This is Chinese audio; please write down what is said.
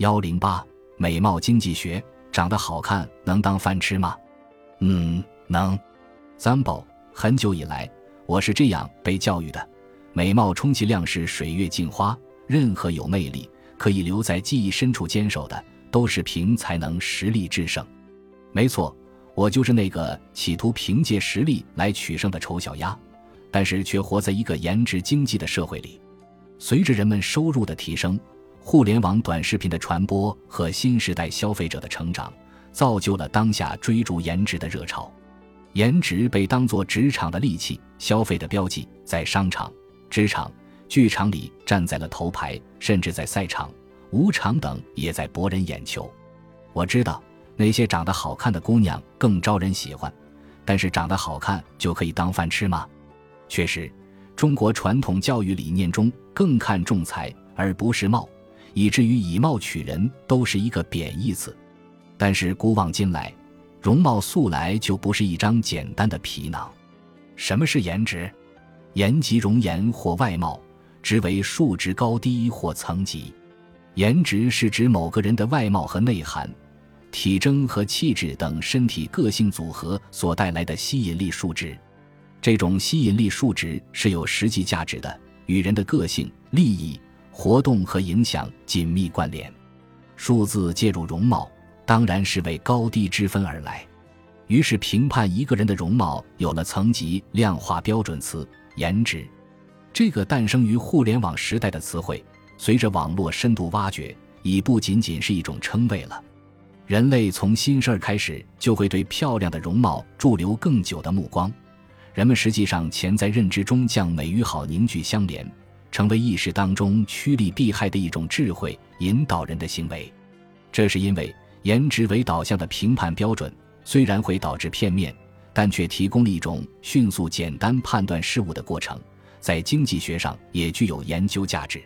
幺零八美貌经济学，长得好看能当饭吃吗？嗯，能。三宝，很久以来我是这样被教育的：美貌充其量是水月镜花，任何有魅力可以留在记忆深处坚守的，都是凭才能实力制胜。没错，我就是那个企图凭借实力来取胜的丑小鸭。但是却活在一个颜值经济的社会里。随着人们收入的提升，互联网短视频的传播和新时代消费者的成长，造就了当下追逐颜值的热潮。颜值被当作职场的利器、消费的标记，在商场、职场、剧场里站在了头牌，甚至在赛场、舞场等也在博人眼球。我知道那些长得好看的姑娘更招人喜欢，但是长得好看就可以当饭吃吗？确实，中国传统教育理念中更看重才而不是貌，以至于以貌取人都是一个贬义词。但是古往今来，容貌素来就不是一张简单的皮囊。什么是颜值？颜即容颜或外貌，值为数值高低或层级。颜值是指某个人的外貌和内涵、体征和气质等身体个性组合所带来的吸引力数值。这种吸引力数值是有实际价值的，与人的个性、利益、活动和影响紧密关联。数字介入容貌，当然是为高低之分而来。于是，评判一个人的容貌有了层级量化标准词——颜值。这个诞生于互联网时代的词汇，随着网络深度挖掘，已不仅仅是一种称谓了。人类从新生儿开始，就会对漂亮的容貌驻留更久的目光。人们实际上潜在认知中将美与好凝聚相连，成为意识当中趋利避害的一种智慧引导人的行为。这是因为颜值为导向的评判标准虽然会导致片面，但却提供了一种迅速简单判断事物的过程，在经济学上也具有研究价值。